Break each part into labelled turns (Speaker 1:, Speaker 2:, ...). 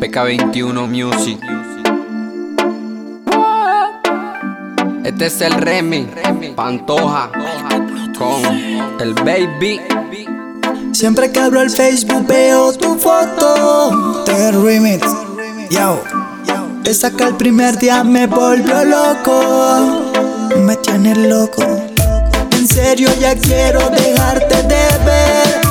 Speaker 1: PK21 Music. Este es el Remy, Pantoja, con el Baby.
Speaker 2: Siempre que abro el Facebook veo tu foto. Te remix, yo. Te saca el primer día, me volvió loco. Me tiene loco. En serio, ya quiero dejarte de ver.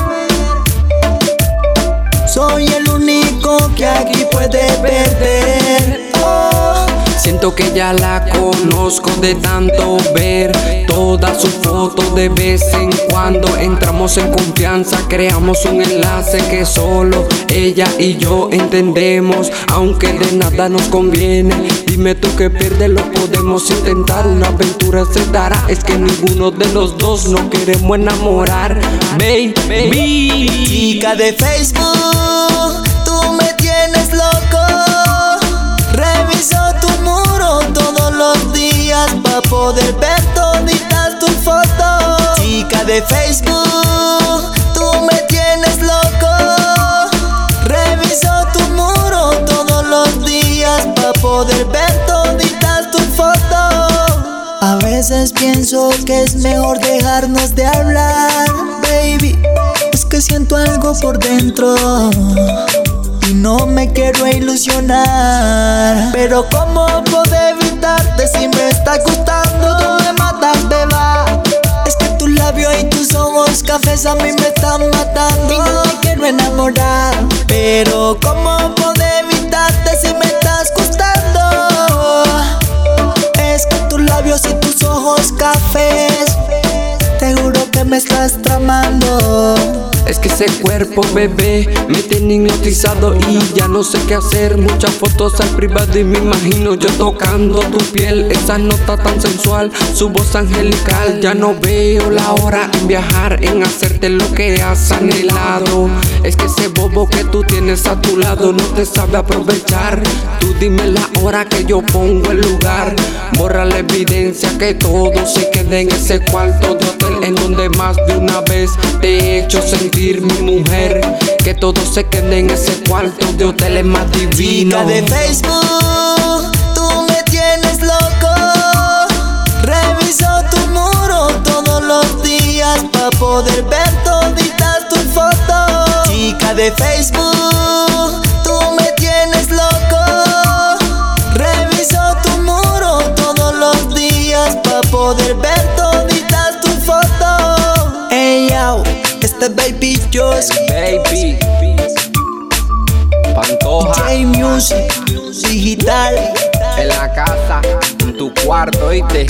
Speaker 2: Soy el único que aquí puede perder. Oh.
Speaker 1: Siento que ya la conozco de tanto ver todas sus fotos de vez en cuando entramos en confianza, creamos un enlace que solo ella y yo entendemos, aunque de nada nos conviene. Dime tú que pierdes, lo podemos intentar, una aventura se dará, es que ninguno de los dos no queremos enamorar. Baby,
Speaker 2: chica de Facebook, días para poder ver toditas tus fotos. Chica de Facebook, tú me tienes loco. Reviso tu muro todos los días para poder ver toditas tus fotos. A veces pienso que es mejor dejarnos de hablar, baby. Es que siento algo por dentro y no me quiero ilusionar. Pero ¿cómo puedo evitarte si ojos cafés a mí me están matando. Y no me quiero enamorar. Pero ¿cómo puedo evitarte si me estás gustando? Es que tus labios y tus ojos cafés. Te juro que me estás tramando.
Speaker 1: Es que ese cuerpo, bebé, me tiene hipnotizado y ya no sé qué hacer. Muchas fotos al privado y me imagino yo tocando tu piel. Esa nota tan sensual, su voz angelical. Ya no veo la hora en viajar, en hacerte lo que has anhelado. Es que ese bobo que tú tienes a tu lado no te sabe aprovechar. Tú dime la hora que yo pongo el lugar. Borra la evidencia que todo se quede en ese cuarto de hotel en donde más de una vez te he hecho sentir mi mujer. Que todo se quede en ese cuarto de hotel es más divino.
Speaker 2: Chica de Facebook, tú me tienes loco. Reviso tu muro todos los días para poder ver toditas tus fotos. Chica de Facebook, este baby Joss,
Speaker 1: Baby, Pantoja,
Speaker 2: J Music, digital.
Speaker 1: en la casa, en tu cuarto, ¿oíste?